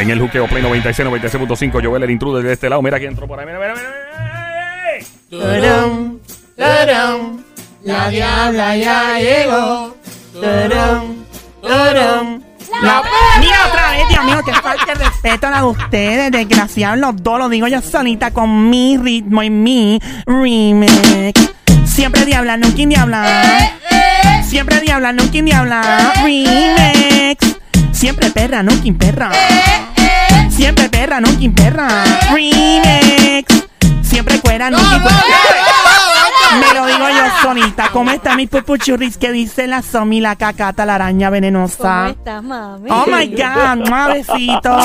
en el juqueo Play 96, 96.5. Joel, el intruder de este lado. Mira quién entró por ahí. Mira, mira, mira. La diabla ya llegó. Turum, turum. La Mira otra vez, Dios mío, que falta de respeto a ustedes, desgraciados los dos, lo digo yo solita con mi ritmo y mi remix. Siempre diabla, nunca diabla. Siempre diabla, nunca diabla. Remix. Siempre perra, nunca perra. Siempre perra, nunca perra. Remix. Siempre cuera, nunca cuera. Me lo digo yo solita. ¿Cómo está mi pupuchurris que dice la Somi, la cacata, la araña ¿Cómo venenosa? estás, mami? Oh my God, un besito.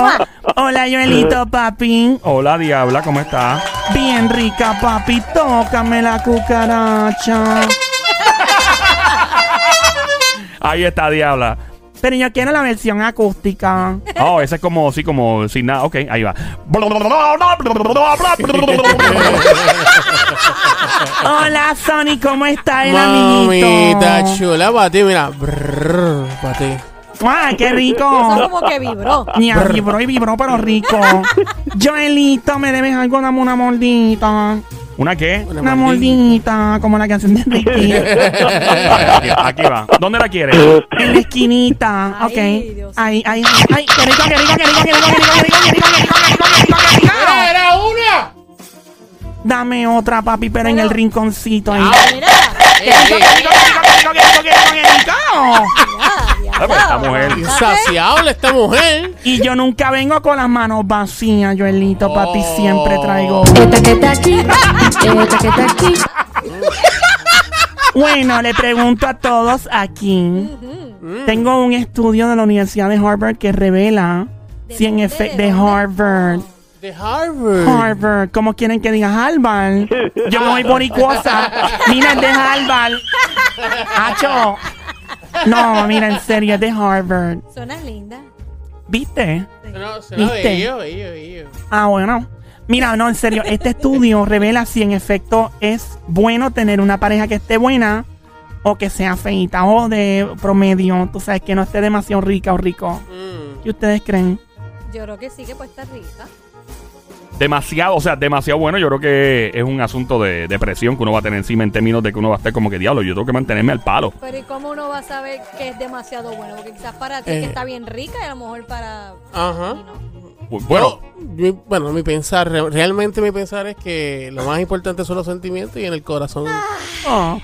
Hola, Joelito, papi. Hola, Diabla, ¿cómo estás? Bien rica, papi. Tócame la cucaracha. Ahí está, Diabla. Pero yo quiero la versión acústica. Oh, esa es como, sí, como sin nada. Ok, ahí va. Hola, Sony, ¿cómo está el Mamita amiguito? chula, para ti, mira. Brrr, para ti. ¡Ah, qué Eso rico! como que vibró. Ña, vibró y vibró, pero rico. Joelito, me debes algo, dame una mordita. ¿Una qué? Una mordita, como la canción de Ricky. Aquí, aquí va. ¿Dónde la quieres? En la esquinita, ok. Ay, Dios. Ahí, ahí, ay, qué rico, qué rico, qué rico, qué rico, qué rico, qué rico, qué rico, qué rico, qué rico, qué rico, qué rico. ¡Era una! Dame otra, papi, pero en el rinconcito ahí. Mira, ¡Qué rico, qué rico, qué rico, qué rico, qué rico, qué rico, esta mujer. Insaciable esta mujer. Y yo nunca vengo con las manos vacías, Joelito, para ti siempre traigo. Esta que está aquí, esta que está aquí. Bueno, le pregunto a todos aquí. Tengo un estudio de la Universidad de Harvard que revela ¿De si en efecto ¿De? Harvard. De Harvard. Harvard, como quieren que diga Harvard. Yo me voy boricuosa. Mira, es de Harvard. Hacho. No, mira, en serio, es de Harvard. Suena linda. ¿Viste? No, será ¿Viste? bello, bello, bello. Ah, bueno. Mira, no, en serio, este estudio revela si en efecto es bueno tener una pareja que esté buena o que sea feita o de promedio. Tú sabes, que no esté demasiado rica o rico. Mm. ¿Qué ustedes creen? Yo creo que sí que puede estar rica. Demasiado, o sea, demasiado bueno. Yo creo que es un asunto de, de presión que uno va a tener encima en términos de que uno va a estar como que diablo. Yo tengo que mantenerme al palo. Pero ¿y cómo uno va a saber que es demasiado bueno? Porque quizás para ti Eh. que está bien rica y a lo mejor para... Ajá. no. Bueno, No, mi- bueno, mi pensar, re- realmente mi pensar es que lo más importante son los sentimientos y en el corazón. Oh.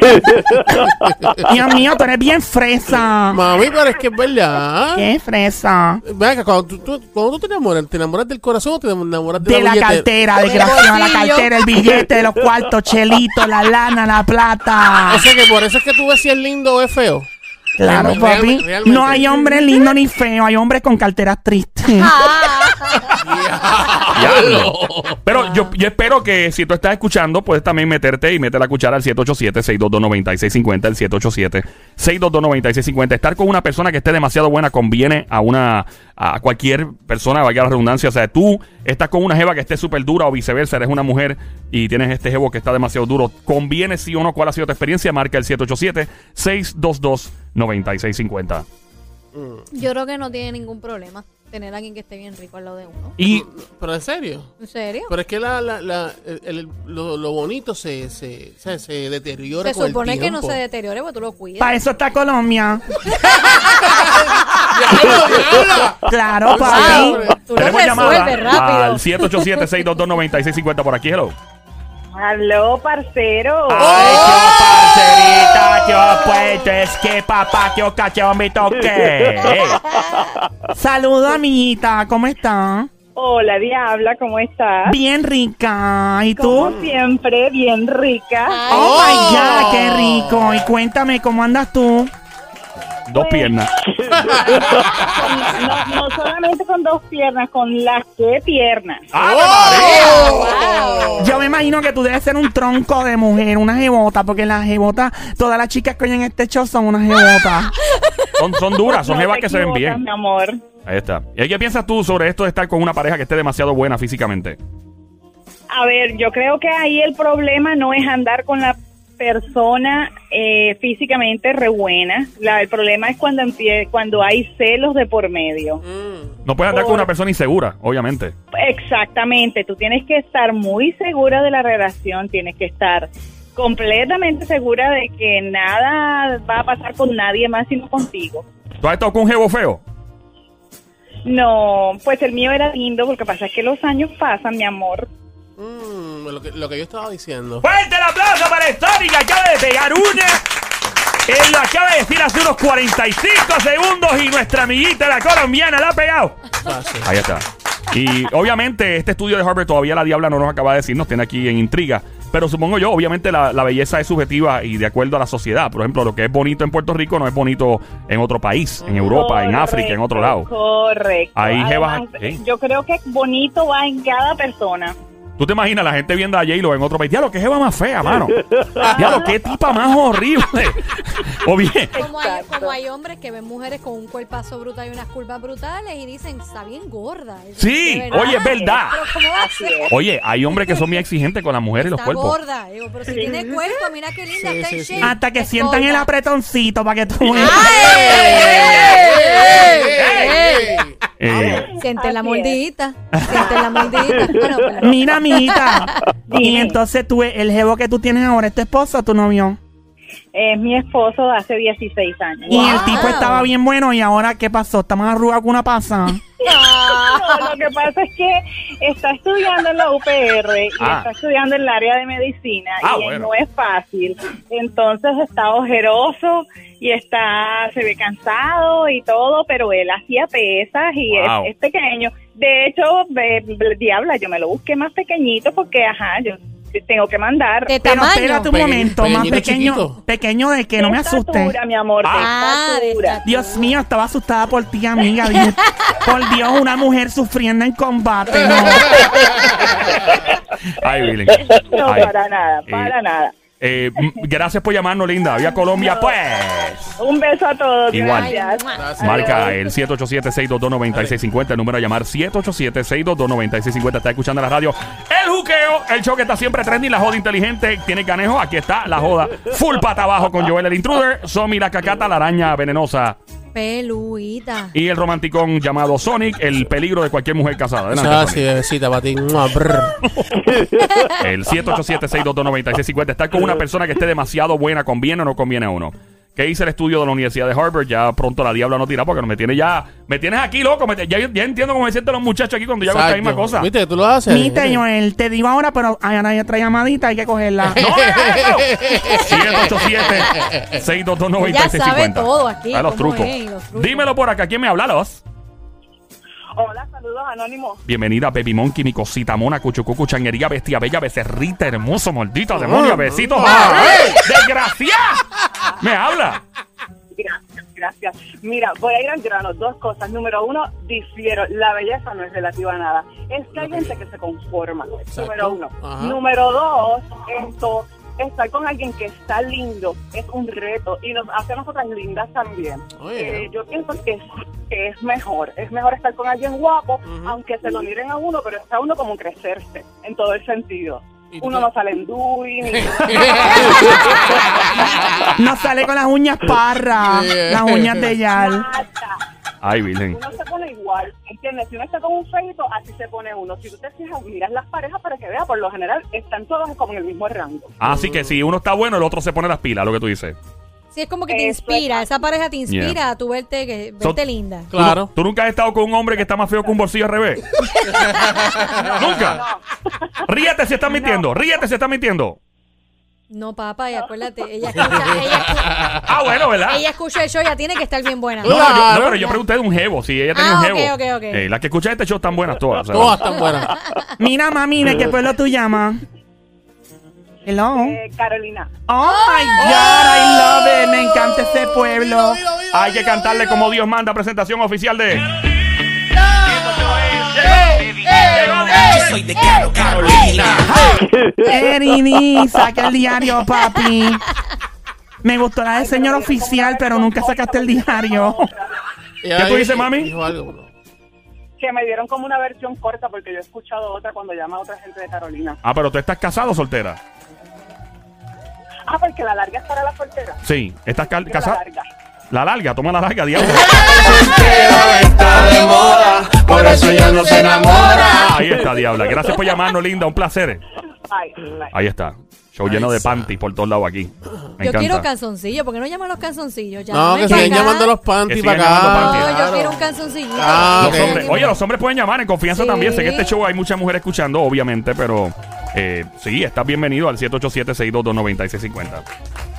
Dios mío, tú eres bien fresa. Mami, pero es que es verdad. ¿Qué fresa? Ven acá, cuando tú, tú- cuando tú te enamoras, ¿te enamoras del corazón o te enamoras de, De la billetera? cartera, desgraciada, la bolsillo. cartera, el billete, los cuartos, chelito, la lana, la plata. O sea que por eso es que tú ves si es lindo o es feo. Claro, papi. realmente. No hay hombre lindo ni feo, hay hombres con carteras tristes. diablo. Pero yo, yo espero que si tú estás escuchando, puedes también meterte y meter la cuchara al 787-622-9650, el 787-622-9650. Estar con una persona que esté demasiado buena conviene a una a cualquier persona, valga la redundancia. O sea, tú estás con una jeva que esté súper dura o viceversa, eres una mujer y tienes este jevo que está demasiado duro. ¿Conviene sí o no? ¿Cuál ha sido tu experiencia? Marca el 787-622-9650. Yo creo que no tiene ningún problema tener a alguien que esté bien rico al lado de uno. Y Pero en serio. ¿En serio? Pero es que la, la, la- el- el- lo, lo bonito se, se, se, se deteriora Se con el supone que no se deteriore porque tú lo cuidas. Para eso está Colombia. Claro, papi. tú lo tenemos llamada resuelves rápido. al 787-622-9650 por aquí. Hello. Aló, parcero. Ay, qué parcerita, qué puesto, es que papá, qué cacheo me toque. Saludos, amiguita, ¿cómo está? Hola, Diabla, ¿cómo estás? Bien rica. ¿Y Como tú? siempre, bien rica. Oh my God, qué rico. Y cuéntame, ¿cómo andas tú? Dos piernas. No, no solamente con dos piernas, con las que piernas. Wow. Yo me imagino que tú debes ser un tronco de mujer, una jebota, porque las jebotas, todas las chicas que oyen este show son unas jebotas. Son, son duras, son No que se ven bien. mi amor. Ahí está. ¿Y qué piensas tú sobre esto de estar con una pareja que esté demasiado buena físicamente? A ver, yo creo que ahí el problema no es andar con la persona eh, físicamente re buena. La- el problema es cuando empie cuando hay celos de por medio. Mm. No puedes andar con Por- una persona insegura, obviamente. Exactamente, tú tienes que estar muy segura de la relación, tienes que estar completamente segura de que nada va a pasar con nadie más sino contigo. ¿Tú has estado con un jevo feo? No, pues el mío era lindo, porque pasa es que los años pasan, mi amor. Mm, lo, que, lo que yo estaba diciendo. ¡Fuerte el aplauso para Sonic! Acaba de pegar una. Él lo acaba de decir hace unos 45 segundos y nuestra amiguita, la colombiana, la ha pegado. Fácil. Ahí está. Y obviamente este estudio de Harvard todavía la diabla no nos acaba de decir, nos tiene aquí en intriga. Pero supongo yo, obviamente la, la belleza es subjetiva y de acuerdo a la sociedad. Por ejemplo, lo que es bonito en Puerto Rico no es bonito en otro país, en Europa, en África, en otro lado. Correcto. Ahí, Además, ¿eh? Yo creo que bonito va en cada persona. ¿Tú te imaginas la gente viendo a J-Lo en otro país? Diablo, qué jeva más fea, mano. Diablo, qué tipa más horrible. o bien, Como hay, como hay hombres que ven mujeres con un cuerpazo brutal y unas curvas brutales y dicen, está bien gorda. Sí, verdad. oye, es verdad. Pero ¿cómo va a ser? oye, hay hombres que son muy exigentes con las mujeres y los Está cuerpos. gorda. Digo, pero si tiene cuerpo, mira qué linda, Sí, está sí, en sí. shape. Hasta que Es sientan el apretoncito para que tú ¡Ey, veas. ey, ey, ey! Eh, Siente la Así mordidita. Siente la mordidita. Bueno, pero- Mira, amiguita. y entonces tú, el jevo que tú tienes ahora, ¿es tu esposo o tu novio? Es mi esposo de hace 16 años. Y el tipo estaba bien bueno y ahora, ¿qué pasó? ¿Está más arrugado que una pasa? No, lo que pasa es que está estudiando en la UPR y Ah. está estudiando en el área de medicina Ah, y bueno. no es fácil. Entonces está ojeroso y está se ve cansado y todo, pero él hacía pesas y Wow. es, es pequeño. De hecho, ve- ve- diabla, yo me lo busqué más pequeñito porque, ajá, yo tengo que mandar. De Pero tamaño. espérate un momento, más pequeñito, pequeño, chiquito. pequeño de que no me asuste. estatura, mi amor, de Ah, de estatura. estatura. Dios mío, estaba asustada por ti, amiga. Dios- por Dios, una mujer sufriendo en combate. No. ay, Billy. No, Ay. para nada, Eh, para nada. Eh, m- gracias por llamarnos, linda. Vía Colombia, pues. Un beso a todos. Igual. Gracias. Gracias. Marca el 787-622-9650, el número a llamar 787-622-9650. Está escuchando la radio. El juqueo, el show que está siempre trending, la joda inteligente. Tiene canejo, aquí está la joda. Full pata abajo con Joel el intruder, Somi la cacata, la araña venenosa Peluita. y el romanticón llamado Sonic, el peligro de cualquier mujer casada. Adelante, Ah, sí, bebecita para ti. El 787-622-9650. Estar con una persona que esté demasiado buena, ¿conviene o no conviene a uno? ¿Qué dice el estudio de la Universidad de Harvard? Ya pronto la diabla no tira porque me tiene ya. Me tienes aquí, loco. me ya, ya entiendo cómo me sienten los muchachos aquí cuando yo hago esta misma cosa. ¿Viste? Tú lo haces. Viste, Joel, te digo ahora, pero hay hay otra llamadita, hay que cogerla. ¡No es eso! 787-622-9650. Ella sabe todo aquí, A los trucos. es, los trucos. Dímelo por acá. ¿Quién me habla, los? Hola, saludos anónimos. Bienvenida, Baby Monkey, mi cosita mona, cuchucucu, changuería, bestia bella, becerrita, hermoso, maldita, demonia, besitos. ¡Ay! ¡Desgraciada! ¿Me habla? Gracias, gracias. Mira, voy a ir al grano. Dos cosas. Número uno, difiero. La belleza no es relativa a nada. Es que hay gente que se conforma. Número uno. Ajá. Número dos, esto, estar con alguien que está lindo es un reto y nos hace a nosotras lindas también. Oye. Eh, yo pienso que es, que es mejor. Es mejor estar con alguien guapo, aunque se lo miren a uno, pero está uno como crecerse en todo el sentido. ¿Y Uno no sale en Dewey, ni No sale con las uñas parras, las uñas de Yal. Ay, Virgen. uno se pone igual, ¿entiendes? Si uno está con un feito, así se pone uno. Si tú te fijas, miras las parejas para que veas, por lo general están todos como en el mismo rango. Así que si uno está bueno, el otro se pone las pilas, lo que tú dices. Sí, es como que te Eso inspira. Esa pareja te inspira Yeah. a tu verte, que, So- verte linda. Claro. ¿Tú nunca has estado con un hombre que está más feo que un bolsillo al revés? ¿Nunca? Ríete si estás mintiendo. Ríete si estás mintiendo. No, papá, y acuérdate, ella escucha, ella, escu- Ah, bueno, ¿verdad? ella escucha el show, ya tiene que estar bien buena. No, no, yo, no, Claro. pero yo pregunté de un jevo, si ella tenía Ah, un ok, jevo. ok, ok. Eh, las que escuchan este show están buenas todas. o sea. Todas están buenas. Mira, mami, ¿de qué pueblo tú llamas? Hello. Eh, Carolina, Oh my God, I love it. Me encanta ese pueblo. Hay que cantarle como Dios manda presentación oficial de... soy de Caro Carolina. Erini, saca el diario, papi. Me gustó la del señor oficial, pero nunca sacaste el diario. ¿Qué tú dices, mami? Dijo algo, bro. que me dieron como una versión corta porque yo he escuchado otra cuando llama a otra gente de Carolina. Ah, pero tú estás casado o soltera. Ah, porque la larga es para la soltera. Sí. ¿Estás ca- La casada? larga. La larga, toma la larga, diablo. está de moda, por eso ya no se enamora. Ahí está, diabla. Gracias por llamarnos, linda. Un placer. Ay, ay. Ahí está. Show lleno de panties por todos lados aquí. Me Yo quiero encanta. calzoncillos. ¿Por qué no llaman los calzoncillos? No, Llámame que siguen acá. llamando los Que panties sigan para llamando acá. panties. No, yo Claro. quiero un calzoncillito. Ah, Los ok. hombres- oye, los hombres pueden llamar en confianza Sí. también. Sé que este show hay muchas mujeres escuchando, obviamente, pero eh, sí, estás bienvenido al 787-622-9650.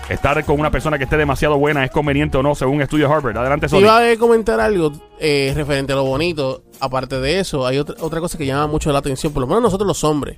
Estar con una persona que esté demasiado buena es conveniente o no, según estudio Harvard. Adelante, Sony. Iba a comentar algo eh, referente a lo bonito. Aparte de eso, hay otra, otra cosa que llama mucho la atención, por lo menos nosotros los hombres.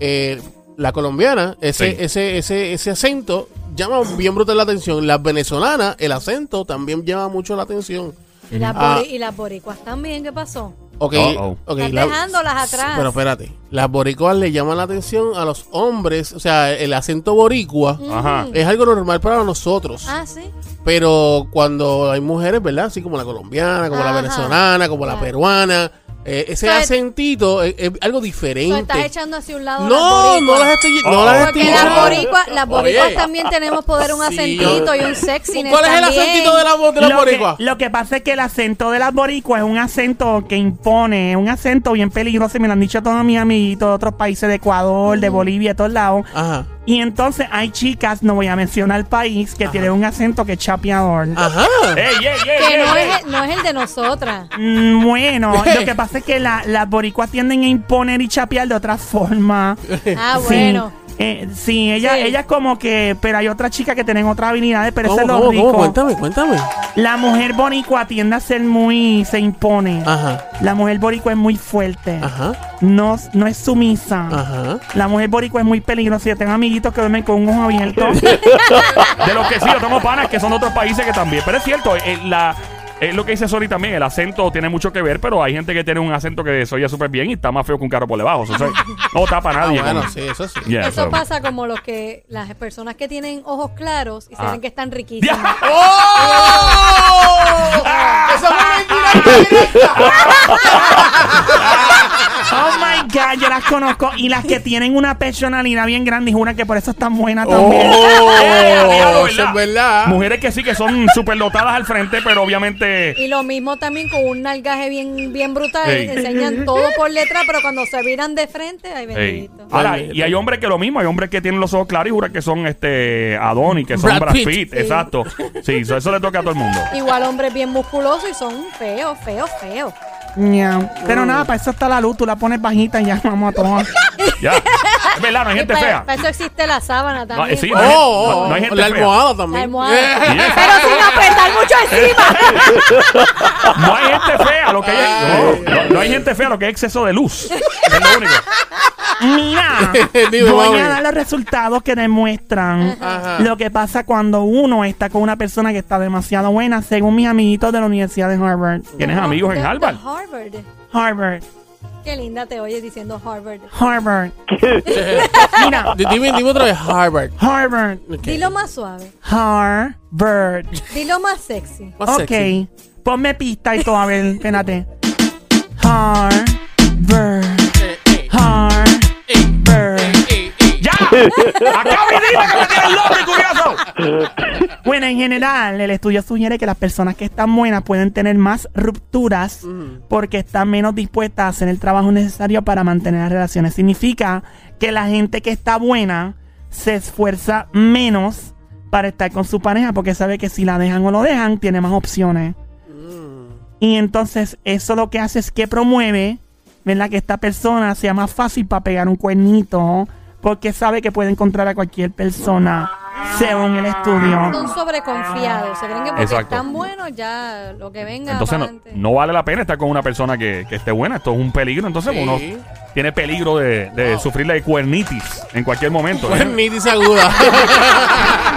Eh, la colombiana, ese, Sí. ese, ese, ese acento llama bien brutal la atención. Las venezolanas, el acento también llama mucho la atención. Y las, Ah. bori- y las boricuas también, ¿qué pasó? Ok, Uh-oh. ok, Estás la- dejándolas atrás. Pero espérate, las boricuas le llaman la atención a los hombres, o sea, el acento boricua Ajá. es algo normal para nosotros. Ah, sí. Pero cuando hay mujeres, ¿verdad? Así como la colombiana, como la Ajá. venezolana, como la Claro. peruana, eh, ese O sea, acentito es, es algo diferente. estás echando hacia un lado No, las no las estoy, no Oh. las estoy Porque las boricuas, las boricuas Oye. también tenemos poder un acentito y un sexiness ¿Cuál es el también. acentito de la, voz de la Lo boricua? que, lo que pasa es que el acento de las boricuas es un acento que impone, es un acento bien peligroso. y Me lo han dicho todos mis amiguitos de otros países, de Ecuador, de Bolivia, de todos lados. Ajá. Y entonces hay chicas, no voy a mencionar el país, que tienen un acento que es chapeador. Ajá. ¡Ey, ey, ey, Que ey, no es, el- no es el de nosotras. Mm, Bueno, lo que pasa es que la- las boricuas tienden a imponer y chapear de otra forma. Ah, Sí. bueno. Eh, sí, ella, Sí. ella es como que, pero hay otras chicas que tienen otras habilidades, pero eso ¿Cómo, es lo cómo, rico. cómo? Cuéntame, cuéntame. La mujer boricua tiende a ser muy, se impone. Ajá. La mujer boricua es muy fuerte. Ajá. No, no es sumisa. Ajá. La mujer boricua es muy peligrosa. Yo tengo amiguitos que duermen con un ojo abierto. De los que sí, yo tengo panas que son de otros países que también. Pero es cierto, eh, la, es lo que dice Sony también, el acento tiene mucho que ver, pero hay gente que tiene un acento que se oye súper bien y está más feo que un carro por debajo. Eso, eso no tapa a Ah, nadie. bueno, con- sí, eso sí. Yeah, Eso so- pasa como los que las personas que tienen ojos claros y se Ah. ven que están riquísimos. ¡Oh! oh my God, yo las conozco. Y las que tienen una personalidad bien grande y juran que por eso están buenas también. ¡Oh! Eso es verdad. Mujeres que sí que son súper dotadas al frente, pero obviamente. Y lo mismo también con un nalgaje bien, bien brutal. Ey. Enseñan todo por letra, pero cuando se viran de frente, ay bendito. Ahora, y hay hombres que lo mismo, hay hombres que tienen los ojos claros y juran que son este Adonis, que son Brad Brad, Pitt. Pitt, Sí. exacto. Sí, eso, eso le toca a todo el mundo. Igual hombres bien musculosos y son feos, feos, feos. Pero nada, para eso está la luz. Tú la pones bajita y ya vamos a tomar. Ya. Es verdad, no hay gente fea. para eso existe la sábana No, también. sí, no hay, no- no hay gente la fea. almohada La también. almohada. Yeah. Pero sin apretar mucho encima. No hay gente fea, lo que hay, no, no- no hay gente fea, lo que hay exceso de luz. Es lo único. Mira, voy a dar los resultados que demuestran Ajá. lo que pasa cuando uno está con una persona que está demasiado buena, según mis amiguitos de la Universidad de Harvard. ¿Tienes amigos en De- Harvard? Harvard. Harvard, Qué linda te oyes diciendo Harvard. Harvard. Mira, Dime, dime otra vez Harvard. Harvard. Dilo más suave. Harvard. Dilo más sexy. Más sexy. Ok, ponme pista y todo, a ver, espérate. Harvard, eh. ¡Ya! ¡Acaba y dime que me tienes loco y curioso! Bueno, en general, el estudio sugiere que las personas que están buenas pueden tener más rupturas porque están menos dispuestas a hacer el trabajo necesario para mantener las relaciones. Significa que la gente que está buena se esfuerza menos para estar con su pareja porque sabe que si la dejan o lo dejan, tiene más opciones. Y entonces eso lo que hace es que promueve, ¿verdad? Que esta persona sea más fácil para pegar un cuernito porque sabe que puede encontrar a cualquier persona según el estudio. Son sobreconfiados. Se creen que porque Exacto. están buenos ya lo que venga. Entonces no, no vale la pena estar con una persona que, que esté buena. Esto es un peligro. Entonces Sí. uno tiene peligro de, de sufrir de cuernitis en cualquier momento. ¿eh? Ni dice aguda.